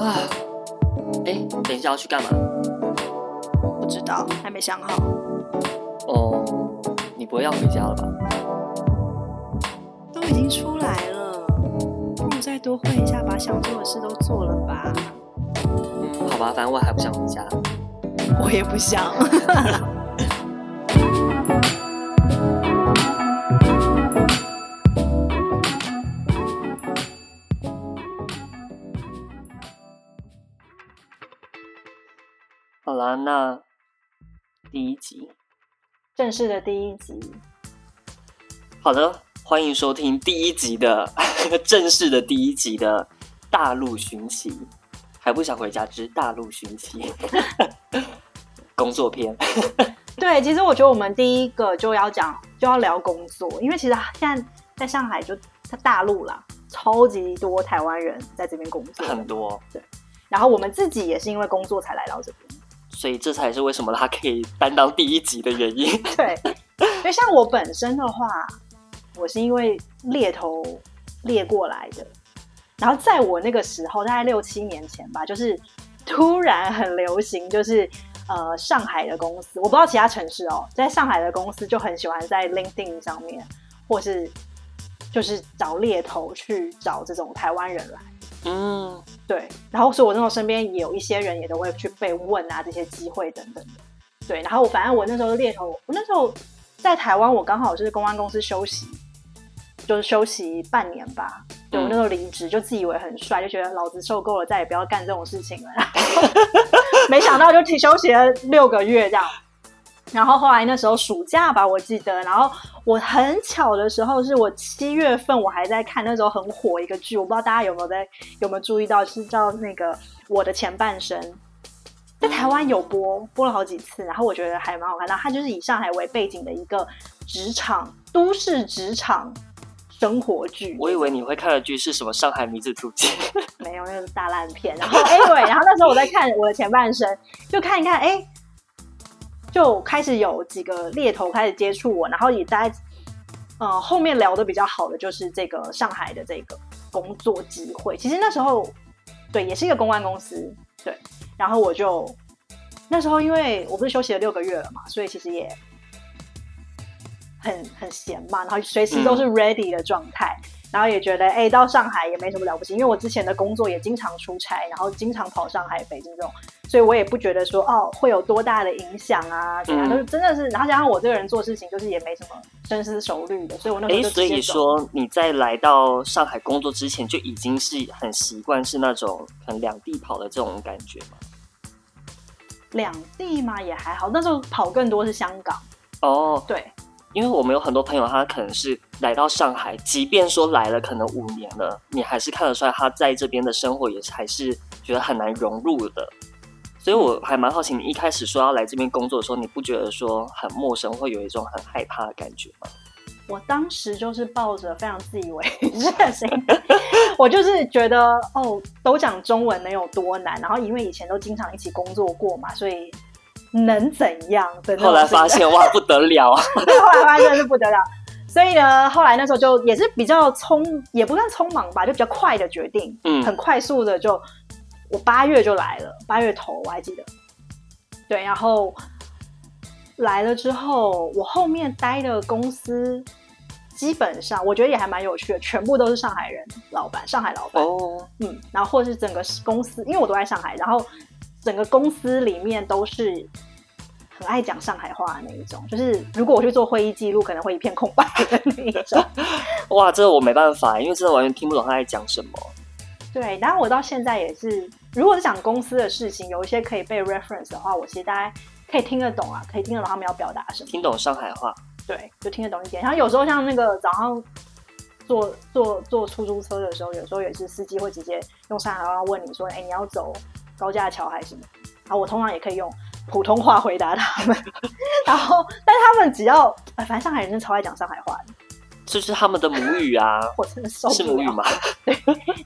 啊，哎，等一下要去干嘛？不知道，还没想好。哦，你不会要回家了吧？都已经出来了，不如再多混一下，把想做的事都做了吧。嗯，好吧，反正我还不想回家。我也不想。那第一集，正式的第一集。好的，欢迎收听第一集的 正式的第一集的大陆寻奇。还不想回家之大陆寻奇 工作篇。对，其实我觉得我们第一个就要讲，就要聊工作，因为其实现在在上海就在大陆啦，超级多台湾人在这边工作，很多。对，然后我们自己也是因为工作才来到这边，所以这才是为什么他可以担当第一集的原因。对，因为像我本身的话，我是因为猎头猎过来的。然后在我那个时候，大概六七年前吧，就是突然很流行，就是呃上海的公司，我不知道其他城市哦，在上海的公司就很喜欢在 LinkedIn 上面，或是就是找猎头去找这种台湾人来，嗯，对。然后所以我那时候身边也有一些人也都会去被问啊这些机会等等的，对。然后我反正我那时候猎头，我那时候在台湾，我刚好就是公关公司休息，就是休息半年吧。对，我那时候离职，就自以为很帅，就觉得老子受够了，再也不要干这种事情了。没想到就提休息了六个月这样。然后后来那时候暑假吧，我记得，然后我很巧的时候是我七月份我还在看那时候很火一个剧，我不知道大家有没有在有没有注意到，是叫那个我的前半生，在台湾有播，播了好几次，然后我觉得还蛮好看。然后它就是以上海为背景的一个职场都市职场。生活剧，我以为你会看的剧是什么《上海女子图鉴》，没有，那个是大烂片。然后，哎，对，然后那时候我在看我的前半生，就看一看，哎，就开始有几个猎头开始接触我，然后也在，呃，后面聊的比较好的就是这个上海的这个工作机会。其实那时候，对，也是一个公关公司，对。然后我就那时候，因为我不是休息了六个月了嘛，所以其实也。很很闲嘛，然后随时都是 ready 的状态，嗯、然后也觉得哎、欸，到上海也没什么了不起，因为我之前的工作也经常出差，然后经常跑上海、北京这种，所以我也不觉得说哦会有多大的影响啊，怎样都是真的是，然后加上我这个人做事情就是也没什么深思熟虑的，所以我那时候就所以说你在来到上海工作之前就已经是很习惯是那种很两地跑的这种感觉吗？两地嘛也还好，那时候跑更多是香港哦，对。因为我们有很多朋友，他可能是来到上海，即便说来了可能五年了，你还是看得出来他在这边的生活也还是觉得很难融入的。所以我还蛮好奇，你一开始说要来这边工作的时候，你不觉得说很陌生，会有一种很害怕的感觉吗？我当时就是抱着非常自以为 是的心，我就是觉得哦，都讲中文能有多难？然后因为以前都经常一起工作过嘛，所以。能怎样？后来发现哇，不得了啊！对，后来发现是不得了。所以呢，后来那时候就也是比较匆，也不算匆忙吧，就比较快的决定，嗯，很快速的就，我八月就来了，八月头我还记得。对，然后来了之后，我后面待的公司基本上我觉得也还蛮有趣的，全部都是上海人，老板，上海老板哦，嗯，然后或是整个公司，因为我都在上海，然后。整个公司里面都是很爱讲上海话的那一种，就是如果我去做会议记录，可能会一片空白的那一种。哇，这个我没办法，因为真的完全听不懂他在讲什么。对，然后我到现在也是，如果是讲公司的事情，有一些可以被 reference 的话，我其实大概可以听得懂啊，可以听得懂他们要表达什么。听懂上海话？对，就听得懂一点。然后有时候像那个早上坐坐坐出租车的时候，有时候也是司机会直接用上海话问你说：“哎，你要走？”高架桥还是什么？然后我通常也可以用普通话回答他们，然后但是他们只要，反正上海人真的超爱讲上海话的，这是他们的母语啊！我真的受不了。是母语吗？对。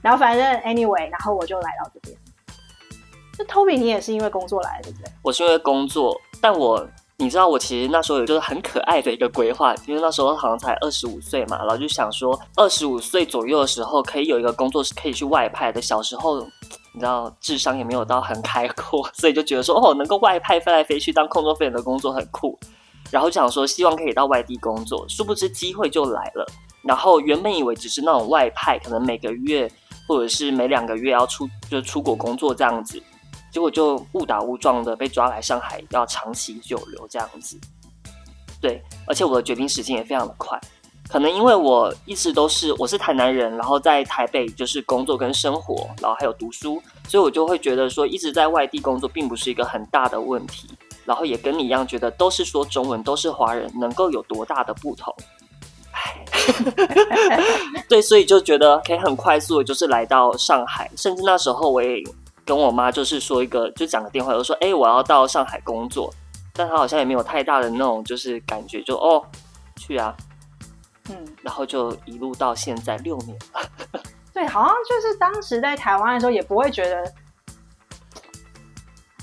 然后反正 anyway，然后我就来到这边。那 Toby，你也是因为工作来的，对不对？我是因为工作，但我你知道，我其实那时候有就是很可爱的一个规划，因为那时候好像才二十五岁嘛，然后就想说二十五岁左右的时候可以有一个工作是可以去外派的。小时候。你知道智商也没有到很开阔，所以就觉得说哦，能够外派飞来飞去当空中飞人的工作很酷，然后就想说希望可以到外地工作，殊不知机会就来了。然后原本以为只是那种外派，可能每个月或者是每两个月要出就出国工作这样子，结果就误打误撞的被抓来上海，要长期久留这样子。对，而且我的决定时间也非常的快，可能因为我一直都是我是台南人，然后在台北就是工作跟生活，然后还有读书，所以我就会觉得说一直在外地工作并不是一个很大的问题，然后也跟你一样觉得都是说中文，都是华人，能够有多大的不同？对，所以就觉得可以很快速的，就是来到上海，甚至那时候我也跟我妈就是说一个，就讲个电话，就说：“哎，我要到上海工作。”但她好像也没有太大的那种就是感觉，就哦，去啊，嗯，然后就一路到现在六年了。对，好像就是当时在台湾的时候，也不会觉得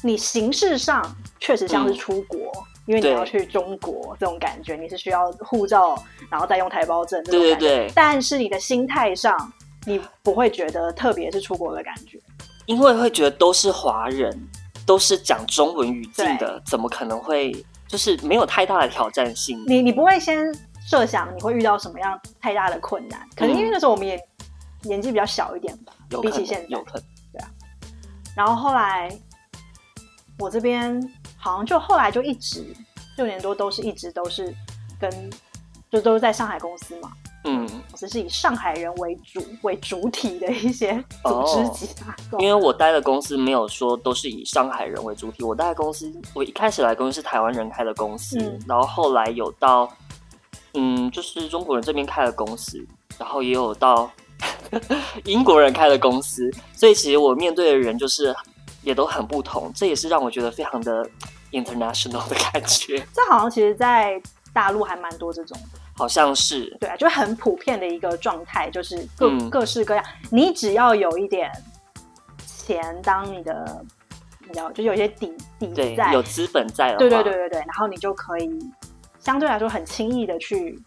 你形式上确实像是出国。嗯因为你要去中国，这种感觉，你是需要护照，然后再用台胞证这种感觉。对对对。但是你的心态上，你不会觉得特别是出国的感觉，因为会觉得都是华人，都是讲中文语境的，怎么可能会就是没有太大的挑战性？你你不会先设想你会遇到什么样太大的困难？可能因为那时候我们也年纪比较小一点吧，比起现在，有可能。对啊。然后后来我这边。好像就后来就一直六年多都是一直都是跟就都是在上海公司嘛，嗯，只是以上海人为主为主体的一些组织集团。哦、因为我待的公司没有说都是以上海人为主体，我待的公司我一开始来公司是台湾人开的公司，嗯、然后后来有到嗯就是中国人这边开的公司，然后也有到 英国人开的公司，所以其实我面对的人就是。也都很不同，这也是让我觉得非常的 international 的感觉。这好像其实，在大陆还蛮多这种的，好像是。对啊，就很普遍的一个状态，就是各、嗯、各式各样。你只要有一点钱当你的，你知道，就有一些底底在，有资本在的话，对对对对对，然后你就可以相对来说很轻易的去。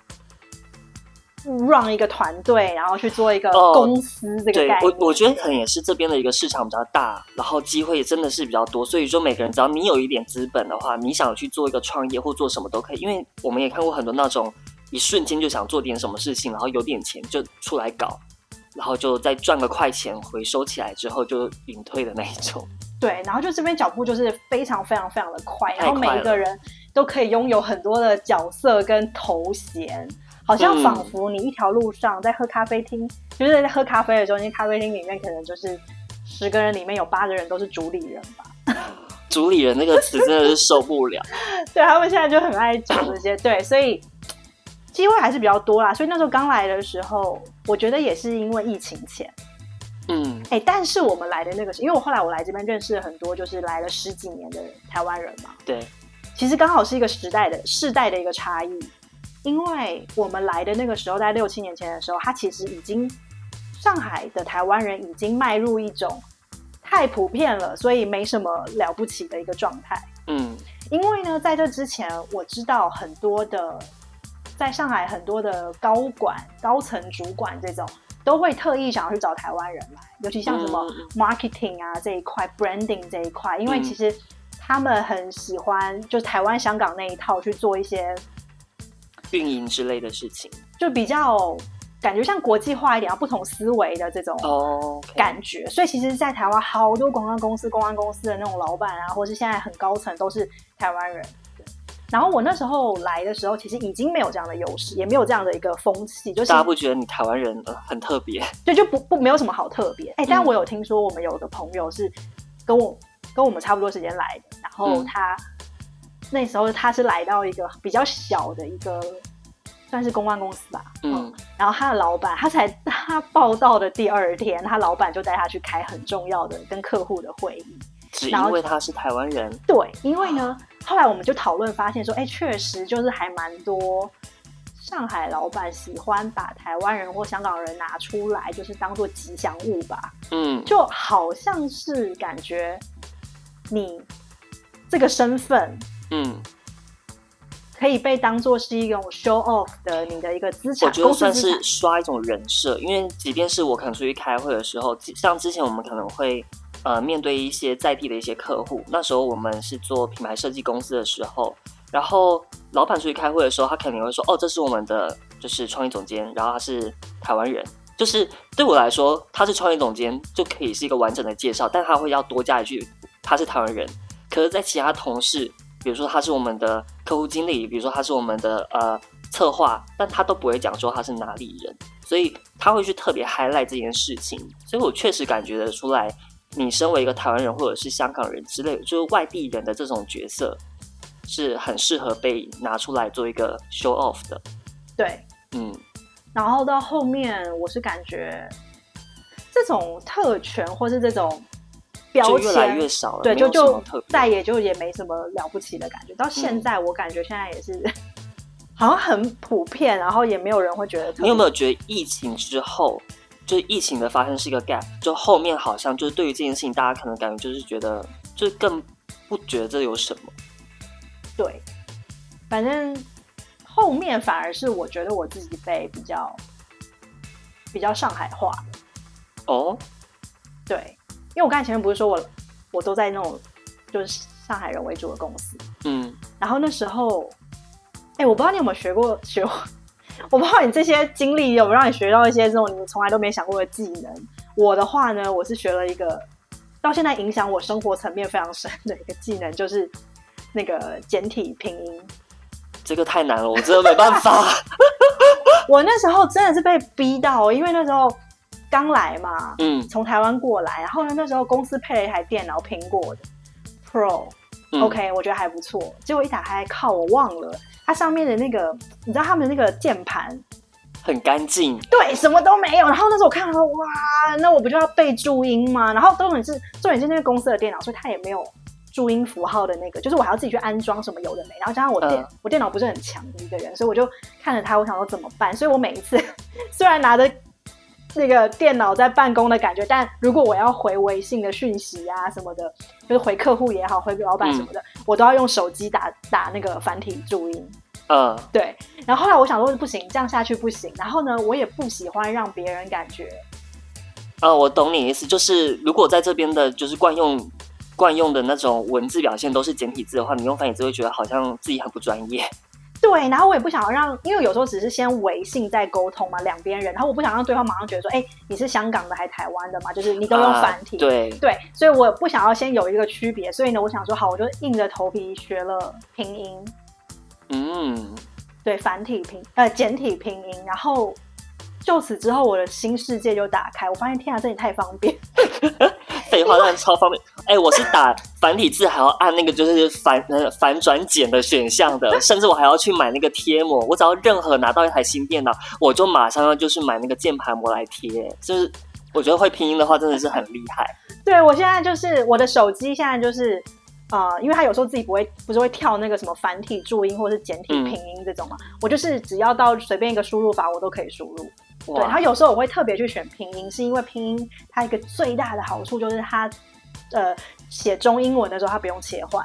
run 一个团队，然后去做一个公司，这个概念。对，我我觉得可能也是这边的一个市场比较大，然后机会也真的是比较多，所以说每个人只要你有一点资本的话，你想去做一个创业或做什么都可以。因为我们也看过很多那种一瞬间就想做点什么事情，然后有点钱就出来搞，然后就再赚个快钱回收起来之后就隐退的那一种。对，然后就这边脚步就是非常非常非常的快，然后每一个人都可以拥有很多的角色跟头衔。好像仿佛你一条路上在喝咖啡厅，嗯、就是在喝咖啡的时候，那咖啡厅里面可能就是十个人里面有八个人都是主理人吧。主理人那个词真的是受不了。对，他们现在就很爱讲这些，对，所以机会还是比较多啦。所以那时候刚来的时候，我觉得也是因为疫情前，嗯，哎、欸，但是我们来的那个是因为我后来我来这边认识了很多就是来了十几年的台湾人嘛，对，其实刚好是一个时代的世代的一个差异。因为我们来的那个时候，在六七年前的时候，他其实已经上海的台湾人已经迈入一种太普遍了，所以没什么了不起的一个状态。嗯，因为呢，在这之前，我知道很多的在上海很多的高管、高层主管这种都会特意想要去找台湾人来，尤其像什么 marketing 啊这一块、branding 这一块，因为其实他们很喜欢就台湾、香港那一套去做一些。运营之类的事情，就比较感觉像国际化一点，啊不同思维的这种感觉。Oh. 所以其实，在台湾好多广告公司、公关公司的那种老板啊，或是现在很高层都是台湾人。然后我那时候来的时候，其实已经没有这样的优势，也没有这样的一个风气，就是大家不觉得你台湾人很特别？对，就不不没有什么好特别。哎、欸，但我有听说，我们有个朋友是跟我跟我们差不多时间来的，然后他。嗯那时候他是来到一个比较小的一个，算是公关公司吧。嗯，嗯，然后他的老板，他才 他报道的第二天，他老板就带他去开很重要的跟客户的会议。只因为他是台湾人。对，因为呢，后来我们就讨论发现说，哎，确实就是还蛮多上海老板喜欢把台湾人或香港人拿出来，就是当做吉祥物吧。嗯，就好像是感觉你这个身份。嗯，可以被当做是一种 show off 的你的一个资产，我觉得算是刷一种人设。因为即便是我可能出去开会的时候，像之前我们可能会呃面对一些在地的一些客户。那时候我们是做品牌设计公司的时候，然后老板出去开会的时候，他肯定会说：“哦，这是我们的就是创意总监，然后他是台湾人。”就是对我来说，他是创意总监就可以是一个完整的介绍，但他会要多加一句他是台湾人。可是，在其他同事，比如说他是我们的客户经理，比如说他是我们的呃策划，但他都不会讲说他是哪里人，所以他会去特别 highlight 这件事情。所以我确实感觉得出来，你身为一个台湾人或者是香港人之类，就是外地人的这种角色，是很适合被拿出来做一个 show off 的。对，嗯。然后到后面，我是感觉这种特权或是这种标签越来越少了，对，就就再也就也没什么了不起的感觉。到现在，我感觉现在也是、嗯、好像很普遍，然后也没有人会觉得。你有没有觉得疫情之后，就疫情的发生是一个 gap？就后面好像就是对于这件事情，大家可能感觉就是觉得，就更不觉得这有什么。对，反正。后面反而是我觉得我自己被比较比较上海化哦，oh? 对，因为我刚才前面不是说我我都在那种就是上海人为主的公司，嗯，然后那时候，哎、欸，我不知道你有没有学过学过，我不知道你这些经历有没有让你学到一些这种你从来都没想过的技能。我的话呢，我是学了一个到现在影响我生活层面非常深的一个技能，就是那个简体拼音。这个太难了，我真的没办法。我那时候真的是被逼到，因为那时候刚来嘛，嗯，从台湾过来，然后呢，那时候公司配了一台电脑，苹果的 Pro，OK，、嗯 okay, 我觉得还不错。结果一打开，靠，我忘了它上面的那个，你知道他们的那个键盘很干净，对，什么都没有。然后那时候我看到说，哇，那我不就要背注音吗？然后重点是重点是那个公司的电脑，所以它也没有。注音符号的那个，就是我还要自己去安装什么有的没，然后加上我电、嗯、我电脑不是很强的一个人，所以我就看着他，我想说怎么办？所以我每一次 虽然拿着那个电脑在办公的感觉，但如果我要回微信的讯息啊什么的，就是回客户也好，回给老板什么的，嗯、我都要用手机打打那个繁体注音。嗯，对。然后后来我想说不行，这样下去不行。然后呢，我也不喜欢让别人感觉。呃，我懂你意思，就是如果在这边的就是惯用。惯用的那种文字表现都是简体字的话，你用繁体字会觉得好像自己很不专业。对，然后我也不想要让，因为有时候只是先微信再沟通嘛，两边人，然后我不想让对方马上觉得说，哎，你是香港的还是台湾的嘛？就是你都用繁体，啊、对对，所以我不想要先有一个区别，所以呢，我想说好，我就硬着头皮学了拼音。嗯，对，繁体拼呃简体拼音，然后就此之后，我的新世界就打开，我发现天啊，这里太方便。废话，那超方便。哎、欸，我是打繁体字还要按那个就是反呃反转简的选项的，甚至我还要去买那个贴膜。我只要任何拿到一台新电脑，我就马上要就是买那个键盘膜来贴。就是我觉得会拼音的话，真的是很厉害。对，我现在就是我的手机现在就是呃，因为它有时候自己不会不是会跳那个什么繁体注音或者是简体拼音这种嘛，嗯、我就是只要到随便一个输入法，我都可以输入。对，然后有时候我会特别去选拼音，是因为拼音它一个最大的好处就是它，呃，写中英文的时候它不用切换，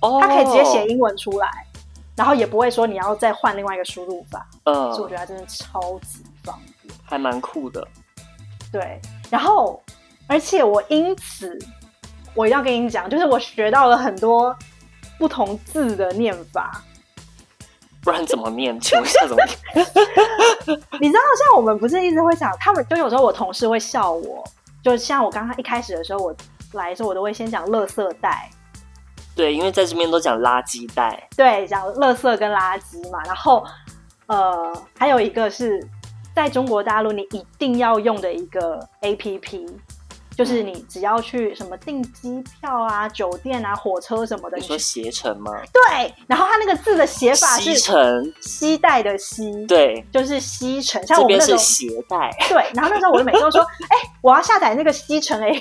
哦，它可以直接写英文出来，然后也不会说你要再换另外一个输入法，嗯，所以我觉得它真的超级方便，还蛮酷的。对，然后而且我因此我一定要跟你讲，就是我学到了很多不同字的念法。不然怎么念？请问一下怎么念？你知道，像我们不是一直会讲，他们就有时候我同事会笑我，就像我刚刚一开始的时候，我来的时候我都会先讲垃圾袋。对，因为在这边都讲垃圾袋。对，讲垃圾跟垃圾嘛。然后，呃，还有一个是在中国大陆你一定要用的一个 APP。就是你只要去什么订机票啊、酒店啊、火车什么的，你说携程吗？对，然后它那个字的写法是“携程”，携带的“携”，对，就是“携程”。像我们那边是携带，对。然后那时候我就每次都说：“哎、欸，我要下载那个携程哎。”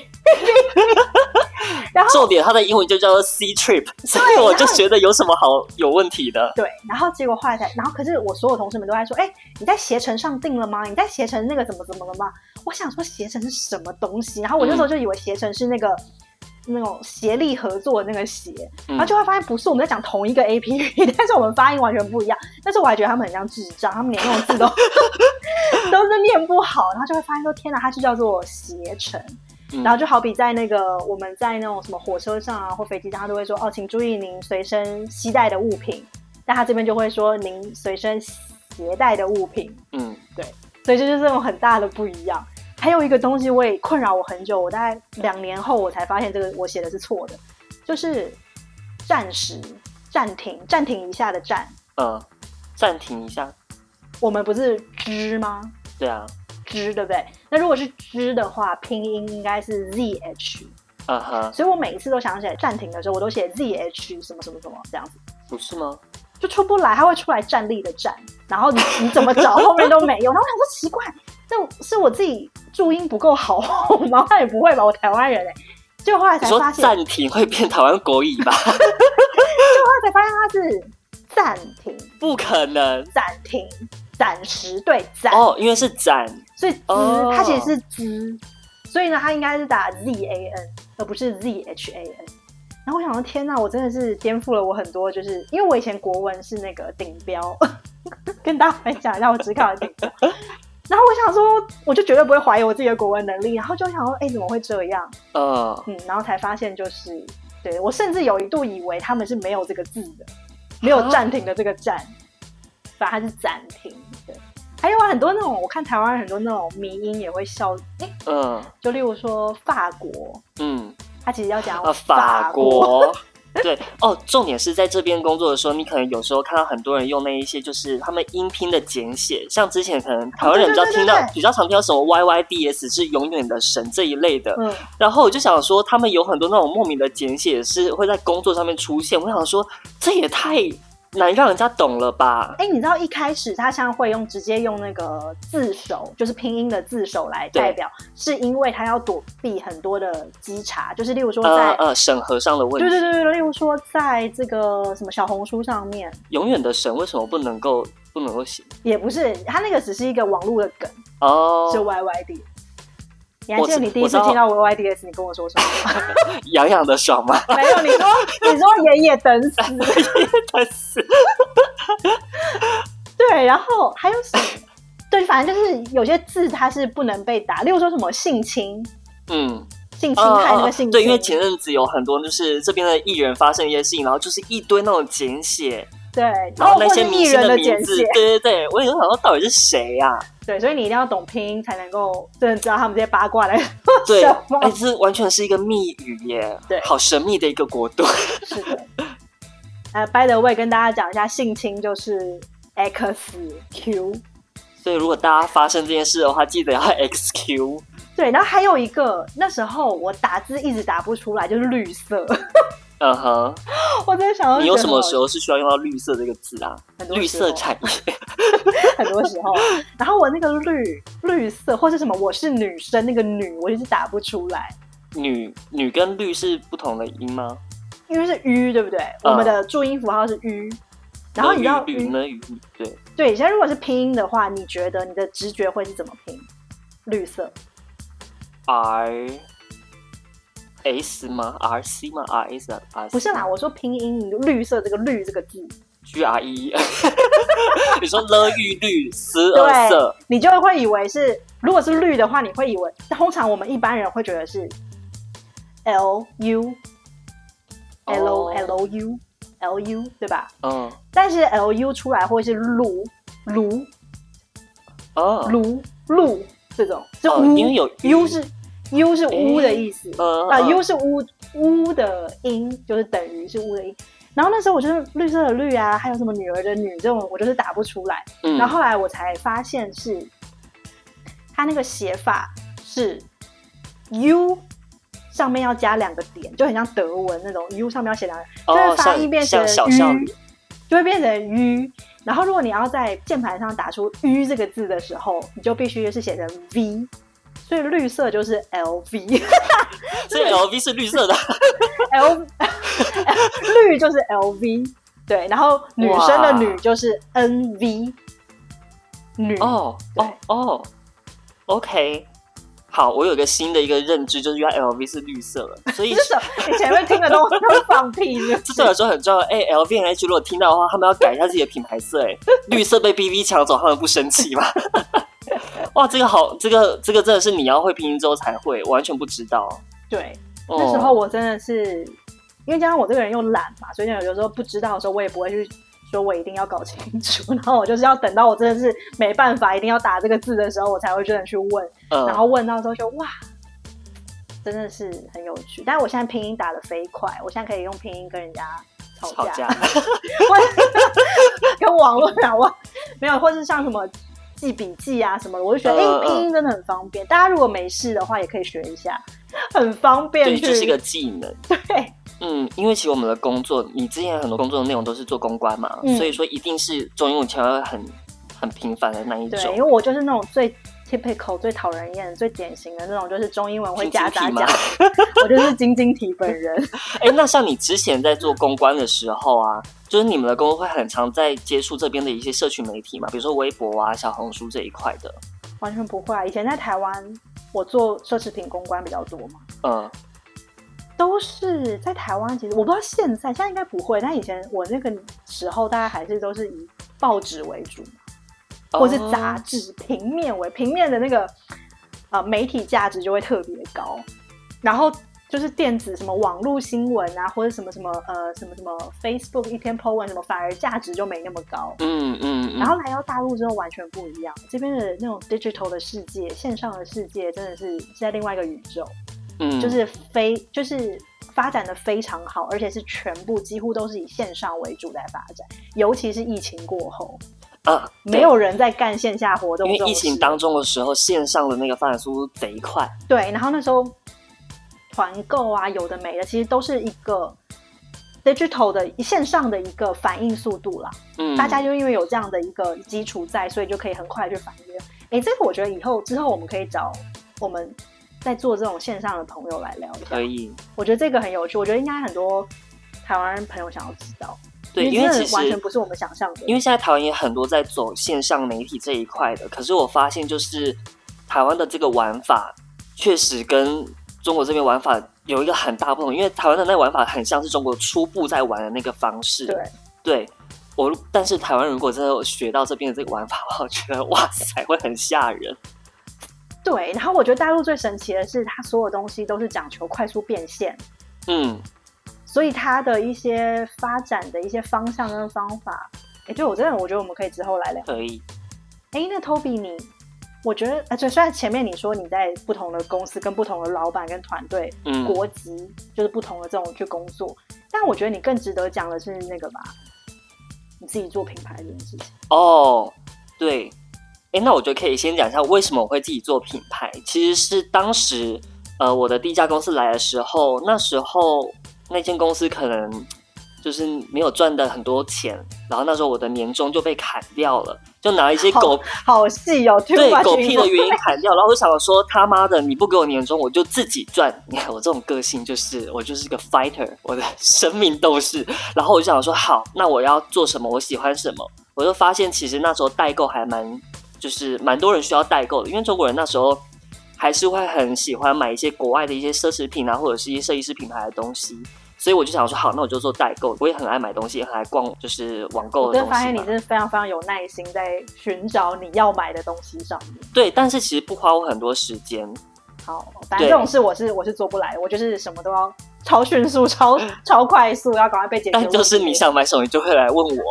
然后重点，它的英文就叫做 Sea Trip，所以我就觉得有什么好有问题的？对。然后结果后来才，然后可是我所有同事们都在说：“哎、欸，你在携程上订了吗？你在携程那个怎么怎么了吗？”我想说携程是什么东西，然后我那时候就以为携程是那个、嗯、那种协力合作的那个协，然后就会发现不是，我们在讲同一个 APP，但是我们发音完全不一样。但是我还觉得他们很像智障，他们连那种字都 都是念不好，然后就会发现说天哪，它就叫做携程。嗯、然后就好比在那个我们在那种什么火车上啊或飞机上，他都会说哦，请注意您随身携带的物品。但他这边就会说您随身携带的物品。嗯，对，所以这就是这种很大的不一样。还有一个东西我也困扰我很久，我大概两年后我才发现这个我写的是错的，就是暂时暂停暂停一下的暂。嗯，暂停一下。我们不是之吗？对啊。之对不对？那如果是之的话，拼音应该是 z h，啊哈。所以我每一次都想起来暂停的时候，我都写 z h 什么什么什么这样子。不是吗？就出不来，它会出来站立的站，然后你你怎么找后面都没有。然后我想说奇怪，这是我自己注音不够好吗？他也不会吧，我台湾人哎。结果后来才发现，暂停会变台湾国语吧？就后来才发现它是暂停，不可能暂停。暂时对暂哦，因为是暂，所以兹、哦、它其实是兹，所以呢，它应该是打 z a n 而不是 z h a n。然后我想说，天哪，我真的是颠覆了我很多，就是因为我以前国文是那个顶标，跟大家分享一下我只考的顶标。然后我想说，我就绝对不会怀疑我自己的国文能力，然后就想说，哎，怎么会这样？嗯。嗯，然后才发现就是，对我甚至有一度以为他们是没有这个字的，没有暂停的这个暂。反正它是暂停对，还有啊，很多那种我看台湾很多那种迷音也会笑，欸、嗯，就例如说法国，嗯，他其实要讲法国，对哦，重点是在这边工作的时候，你可能有时候看到很多人用那一些就是他们音拼的简写，像之前可能台湾人比较听到比较常听到什么 Y Y D S 是永远的神这一类的，嗯，然后我就想说他们有很多那种莫名的简写是会在工作上面出现，我想说这也太。难让人家懂了吧？哎、欸，你知道一开始他像会用直接用那个字首，就是拼音的字首来代表，是因为他要躲避很多的稽查，就是例如说在呃审核上的问题。对对对对，例如说在这个什么小红书上面，永远的神为什么不能够不能够写？也不是，他那个只是一个网络的梗哦，是 YYD。你还记得你第一次听到 YYDS，你跟我说什么？痒痒的爽吗？没有，你说 你说爷爷等死，爷爷等死。对，然后还有什么？对，反正就是有些字它是不能被打，例如说什么性侵，嗯，性侵害那个性侵。对，因为前阵子有很多就是这边的艺人发生一些事情，然后就是一堆那种简写。对，然后那些艺人的名字，对对对，我也想说到底是谁呀？对，所以你一定要懂拼音才能够真的知道他们这些八卦来什么。对，哎，这完全是一个密语耶，对，好神秘的一个国度。是的。呃，by the way，跟大家讲一下，性侵就是 X Q。所以如果大家发生这件事的话，记得要 X Q。对，然后还有一个，那时候我打字一直打不出来，就是绿色。嗯哼，我在想，你有什么时候是需要用到绿色这个字啊？绿色产业，很多时候。然后我那个绿绿色或是什么，我是女生那个女，我就是打不出来。女女跟绿是不同的音吗？因为是 u 对不对？我们的注音符号是 u。然后你知道绿呢？绿对对。现在如果是拼音的话，你觉得你的直觉会是怎么拼？绿色，R。S 吗？R C 吗？R S R 不是啦，我说拼音，绿色这个绿这个字，G R E。你说了玉绿十二色，你就会以为是，如果是绿的话，你会以为，通常我们一般人会觉得是 L U L L U L U 对吧？嗯。但是 L U 出来会是卢卢哦卢卢这种，就因为有 U 是。U 是乌的意思，欸、啊，U 是乌乌的音，就是等于是乌的音。然后那时候我就是绿色的绿啊，还有什么女儿的女这种，我就是打不出来。嗯、然后后来我才发现是，它那个写法是 U 上面要加两个点，就很像德文那种 U 上面要写两个，就会发音变成 U，就会变成 U。然后如果你要在键盘上打出 U 这个字的时候，你就必须是写成 V。所以绿色就是 L V，所以 L V 是绿色的，L 绿就是 L V，对，然后女生的女就是 N V，女哦，哦哦，OK，好，我有个新的一个认知，就是原来 L V 是绿色的，所以你前面听的都都放屁，这对我来说很重要。哎，L V H 如果听到的话，他们要改一下自己的品牌色，哎，绿色被 B V 抢走，他们不生气吗？哇，这个好，这个这个真的是你要会拼音之后才会，完全不知道。对，那时候我真的是，哦、因为加上我这个人又懒嘛，所以有时候不知道的时候，我也不会去说我一定要搞清楚，然后我就是要等到我真的是没办法，一定要打这个字的时候，我才会真的去问，嗯、然后问到之后就哇。真的是很有趣，但是我现在拼音打的飞快，我现在可以用拼音跟人家吵架，吵架 跟网络上我没有，或是像什么记笔记啊什么的，我就觉得哎、拼音真的很方便。大家如果没事的话，也可以学一下，很方便。对，就是一个技能。对，嗯，因为其实我们的工作，你之前很多工作的内容都是做公关嘛，嗯、所以说一定是中英文腔会很很频繁的那一种。对，因为我就是那种最。Typical 最讨人厌、最典型的那种，就是中英文会夹杂夹。我就是晶晶体本人。哎、欸，那像你之前在做公关的时候啊，就是你们的工作会很常在接触这边的一些社群媒体嘛，比如说微博啊、小红书这一块的。完全不会啊！以前在台湾，我做奢侈品公关比较多嘛。嗯。都是在台湾，其实我不知道现在，现在应该不会。但以前我那个时候，大家还是都是以报纸为主。或是杂志平面为平面的那个呃媒体价值就会特别高，然后就是电子什么网络新闻啊，或者什么什么呃什么什么 Facebook 一篇 po 文什么，反而价值就没那么高。嗯嗯。嗯，然后来到大陆之后完全不一样，这边的那种 digital 的世界，线上的世界真的是在另外一个宇宙。嗯。就是非就是发展的非常好，而且是全部几乎都是以线上为主在发展，尤其是疫情过后。啊，没有人在干线下活动，因为疫情当中的时候，线上的那个发展速度贼快。对，然后那时候团购啊，有的没的，其实都是一个 digital 的线上的一个反应速度啦。嗯，大家就因为有这样的一个基础在，所以就可以很快去反应。哎，这个我觉得以后之后我们可以找我们在做这种线上的朋友来聊一下。可以，我觉得这个很有趣，我觉得应该很多台湾人朋友想要知道。对，因为其实完全不是我们想象的。因为现在台湾也很多在走线上媒体这一块的，可是我发现就是台湾的这个玩法确实跟中国这边玩法有一个很大不同。因为台湾的那个玩法很像是中国初步在玩的那个方式。对，对我，但是台湾如果真的有学到这边的这个玩法，我觉得哇塞，会很吓人。对，然后我觉得大陆最神奇的是，它所有东西都是讲求快速变现。嗯。所以它的一些发展的一些方向跟方法，哎、欸，对我真的，我觉得我们可以之后来聊。可以。哎、欸，那 Toby 你，我觉得，而且虽然前面你说你在不同的公司跟不同的老板跟团队，嗯，国籍就是不同的这种去工作，但我觉得你更值得讲的是那个吧，你自己做品牌这件事情。哦，对。哎、欸，那我觉得可以先讲一下为什么我会自己做品牌。其实是当时，呃，我的第一家公司来的时候，那时候。那间公司可能就是没有赚的很多钱，然后那时候我的年终就被砍掉了，就拿一些狗好细哦，对狗屁的原因砍掉。然后我想说他妈的，你不给我年终，我就自己赚。你 看我这种个性，就是我就是个 fighter，我的 生命斗士。然后我就想说，好，那我要做什么？我喜欢什么？我就发现其实那时候代购还蛮，就是蛮多人需要代购的，因为中国人那时候还是会很喜欢买一些国外的一些奢侈品啊，或者是一些设计师品牌的东西。所以我就想说，好，那我就做代购。我也很爱买东西，也很爱逛，就是网购的东西。我发现你真的非常非常有耐心，在寻找你要买的东西上面。对，但是其实不花我很多时间。好，反正这种事我是我是做不来，我就是什么都要超迅速、超 超快速，要赶快被解决。但就是你想买什么，你就会来问我。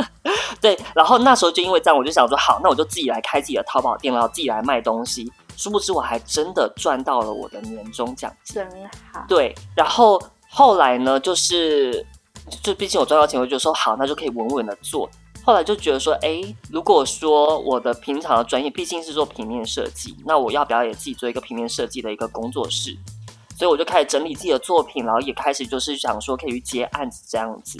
对，然后那时候就因为这样，我就想说，好，那我就自己来开自己的淘宝店，然后自己来卖东西。殊不知，我还真的赚到了我的年终奖金。真好。对，然后。后来呢，就是就毕竟我赚到钱，我就说好，那就可以稳稳的做。后来就觉得说，哎，如果说我的平常的专业毕竟是做平面设计，那我要不要也自己做一个平面设计的一个工作室？所以我就开始整理自己的作品，然后也开始就是想说可以去接案子这样子。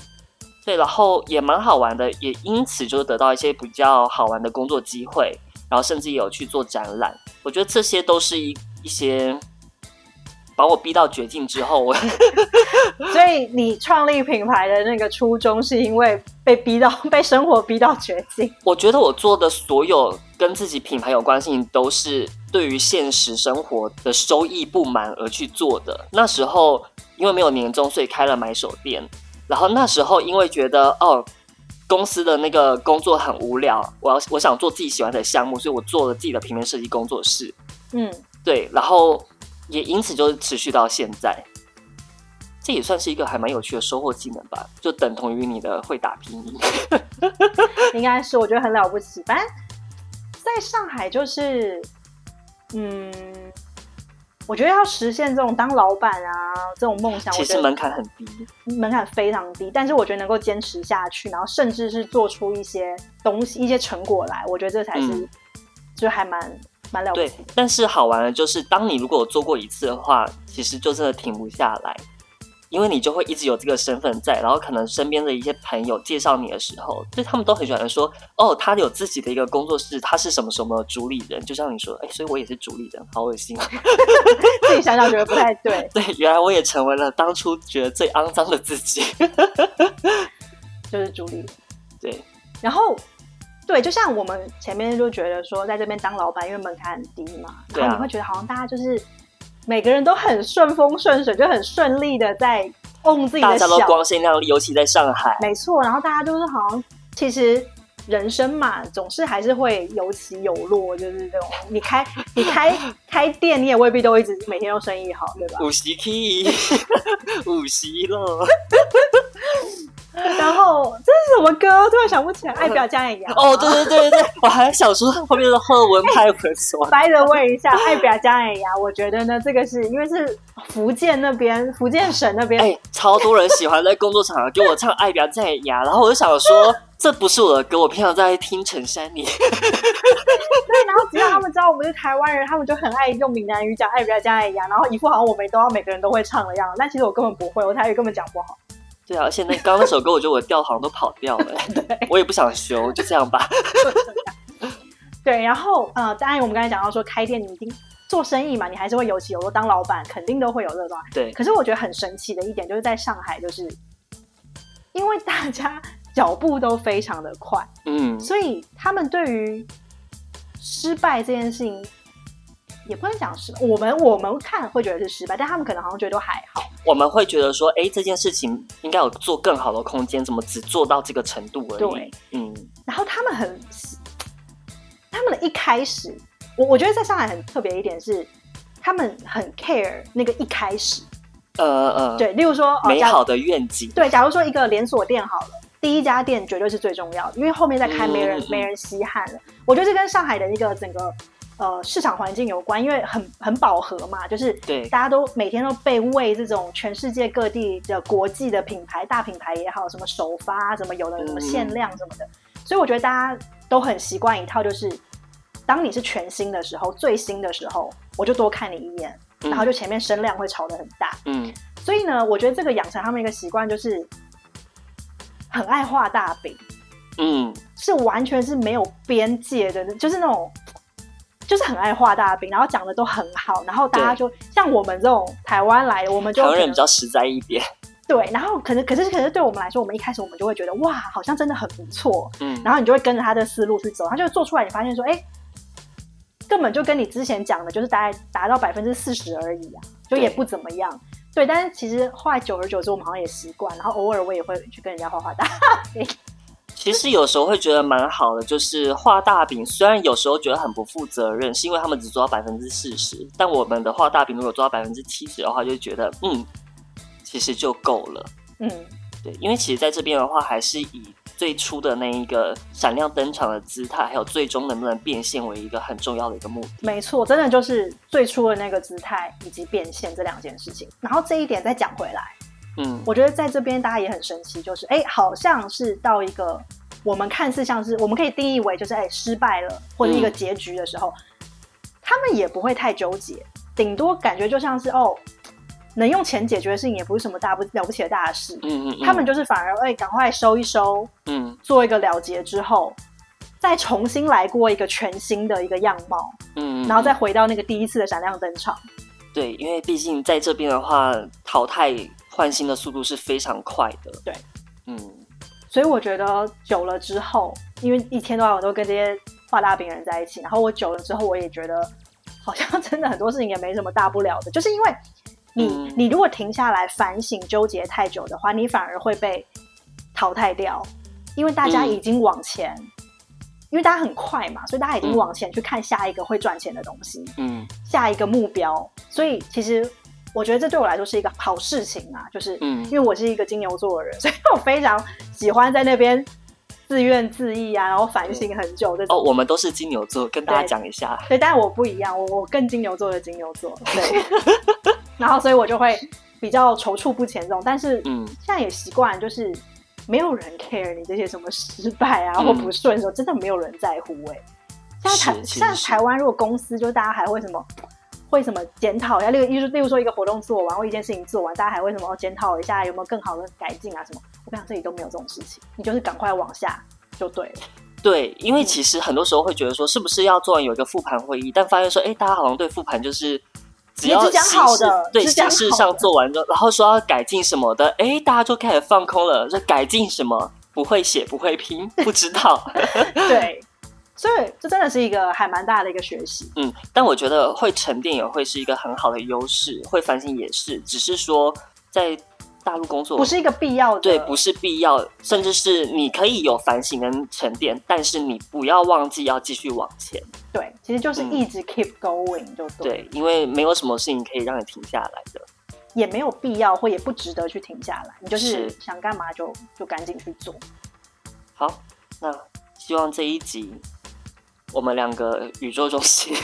对，然后也蛮好玩的，也因此就得到一些比较好玩的工作机会，然后甚至有去做展览。我觉得这些都是一一些。把我逼到绝境之后，我 所以你创立品牌的那个初衷是因为被逼到被生活逼到绝境。我觉得我做的所有跟自己品牌有关系，都是对于现实生活的收益不满而去做的。那时候因为没有年终，所以开了买手店。然后那时候因为觉得哦，公司的那个工作很无聊，我要我想做自己喜欢的项目，所以我做了自己的平面设计工作室。嗯，对，然后也因此就是持续到现在。这也算是一个还蛮有趣的收获技能吧，就等同于你的会打拼音。应该是，我觉得很了不起。反正在上海就是，嗯，我觉得要实现这种当老板啊这种梦想，其实门槛很低，门槛非常低。但是我觉得能够坚持下去，然后甚至是做出一些东西、一些成果来，我觉得这才是，嗯、就还蛮蛮了不起。对，但是好玩的就是，当你如果做过一次的话，其实就真的停不下来。因为你就会一直有这个身份在，然后可能身边的一些朋友介绍你的时候，就他们都很喜欢说，哦，他有自己的一个工作室，他是什么什么主理人，就像你说，哎，所以我也是主理人，好恶心啊！自己想想觉得不太对。对，原来我也成为了当初觉得最肮脏的自己，就是主理人。对，然后对，就像我们前面就觉得说，在这边当老板，因为门槛很低嘛，然后你会觉得好像大家就是。每个人都很顺风顺水，就很顺利的在用自己的小，大家都光鲜亮丽，尤其在上海。没错，然后大家就是好像，其实人生嘛，总是还是会有起有落，就是这种。你开 你开开店，你也未必都一直每天都生意好，对吧？五十 K，五十了。然后这是什么歌？突然想不起来。爱表加眼牙。哦，对对对对，我还想说后面的贺文派文说。白的问一下，爱表加眼牙，我觉得呢，这个是因为是福建那边，福建省那边，哎，超多人喜欢在工作场合给我唱爱表加眼牙，然后我就想说，这不是我的歌，我平常在听陈珊妮。对，然后只要他们知道我们是台湾人，他们就很爱用闽南语讲爱表加眼牙，然后一副好像我们都要每个人都会唱的样子，但其实我根本不会，我台语根本讲不好。对啊，而且那刚刚那首歌，我觉得我的调好像都跑掉了，对我也不想修，就这样吧。对，然后呃，当然我们刚才讲到说开店，你一定做生意嘛，你还是会有起有落，当老板肯定都会有这种。对。可是我觉得很神奇的一点，就是在上海，就是因为大家脚步都非常的快，嗯，所以他们对于失败这件事情。也不能讲失败，我们我们看会觉得是失败，但他们可能好像觉得都还好。我们会觉得说，哎，这件事情应该有做更好的空间，怎么只做到这个程度而已？对，嗯。然后他们很，他们的一开始，我我觉得在上海很特别一点是，他们很 care 那个一开始。呃呃，对，例如说美好的愿景。对，假如说一个连锁店好了，第一家店绝对是最重要的，因为后面再开没人、嗯、没人稀罕了。我觉得这跟上海的一个整个。呃，市场环境有关，因为很很饱和嘛，就是对大家都每天都被喂这种全世界各地的国际的品牌、大品牌也好，什么首发，什么有的什么限量什么的，嗯、所以我觉得大家都很习惯一套，就是当你是全新的时候、最新的时候，我就多看你一眼，嗯、然后就前面声量会炒得很大，嗯，所以呢，我觉得这个养成他们一个习惯就是很爱画大饼，嗯，是完全是没有边界的，就是那种。就是很爱画大饼，然后讲的都很好，然后大家就像我们这种台湾来的，我们就台湾人比较实在一点。对，然后可能可是可是对我们来说，我们一开始我们就会觉得哇，好像真的很不错，嗯，然后你就会跟着他的思路去走，他就做出来，你发现说，哎，根本就跟你之前讲的，就是大概达到百分之四十而已啊，就也不怎么样。对，对，但是其实后来久而久之，我们好像也习惯，然后偶尔我也会去跟人家画画大饼。其实有时候会觉得蛮好的，就是画大饼。虽然有时候觉得很不负责任，是因为他们只做到百分之四十，但我们的画大饼如果做到百分之七十的话，就觉得嗯，其实就够了。嗯，对，因为其实在这边的话，还是以最初的那一个闪亮登场的姿态，还有最终能不能变现为一个很重要的一个目的。没错，真的就是最初的那个姿态以及变现这两件事情。然后这一点再讲回来。嗯，我觉得在这边大家也很神奇，就是哎，好像是到一个我们看似像是我们可以定义为就是哎失败了或者一个结局的时候，嗯、他们也不会太纠结，顶多感觉就像是哦，能用钱解决的事情也不是什么大不了不起的大事，嗯，嗯嗯，他们就是反而哎赶快收一收，嗯，做一个了结之后，再重新来过一个全新的一个样貌，嗯，嗯，然后再回到那个第一次的闪亮登场。对，因为毕竟在这边的话，淘汰换新的速度是非常快的。对，嗯，所以我觉得久了之后，因为一天到晚我都跟这些画大饼人在一起，然后我久了之后，我也觉得好像 真的很多事情也没什么大不了的，就是因为你、嗯、你如果停下来反省纠结太久的话，你反而会被淘汰掉。因为大家已经往前，嗯、因为大家很快嘛，所以大家已经往前去看下一个会赚钱的东西，嗯，下一个目标。所以其实我觉得这对我来说是一个好事情啊，就是，嗯，因为我是一个金牛座的人，所以我非常喜欢在那边。自怨自艾啊，然后反省很久。这种哦，我们都是金牛座，跟大家讲一下。对，但是我不一样，我我更金牛座的金牛座。对，然后所以我就会比较踌躇不前这种。但是，嗯，现在也习惯，就是没有人 care 你这些什么失败啊、嗯、或不顺的时候，真的没有人在乎哎、欸。像台像台湾，如果公司就大家还会什么？会什么检讨一下？例如，例如说一个活动做完或一件事情做完，大家还会什么检讨一下有没有更好的改进啊？什么？我跟你讲，这里都没有这种事情，你就是赶快往下就对了。对，因为其实很多时候会觉得说，是不是要做完有一个复盘会议？但发现说，哎，大家好像对复盘就是只要讲好的，对形式上做完之后，然后说要改进什么的，哎，大家就开始放空了，说改进什么？不会写，不会拼，不知道。对。所以这真的是一个还蛮大的一个学习。嗯，但我觉得会沉淀也会是一个很好的优势，会反省也是，只是说在大陆工作不是一个必要的，对，不是必要，甚至是你可以有反省跟沉淀，但是你不要忘记要继续往前。对，其实就是一直 keep going 就对。对，因为没有什么事情可以让你停下来的，也没有必要或也不值得去停下来，你就是想干嘛就就赶紧去做。好，那希望这一集。我们两个宇宙中心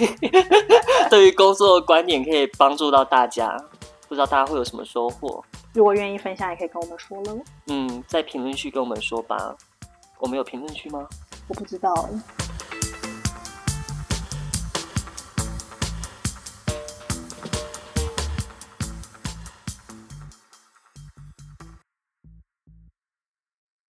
对于工作的观点可以帮助到大家，不知道大家会有什么收获？如果愿意分享，也可以跟我们说喽。嗯，在评论区跟我们说吧。我们有评论区吗？我不知道。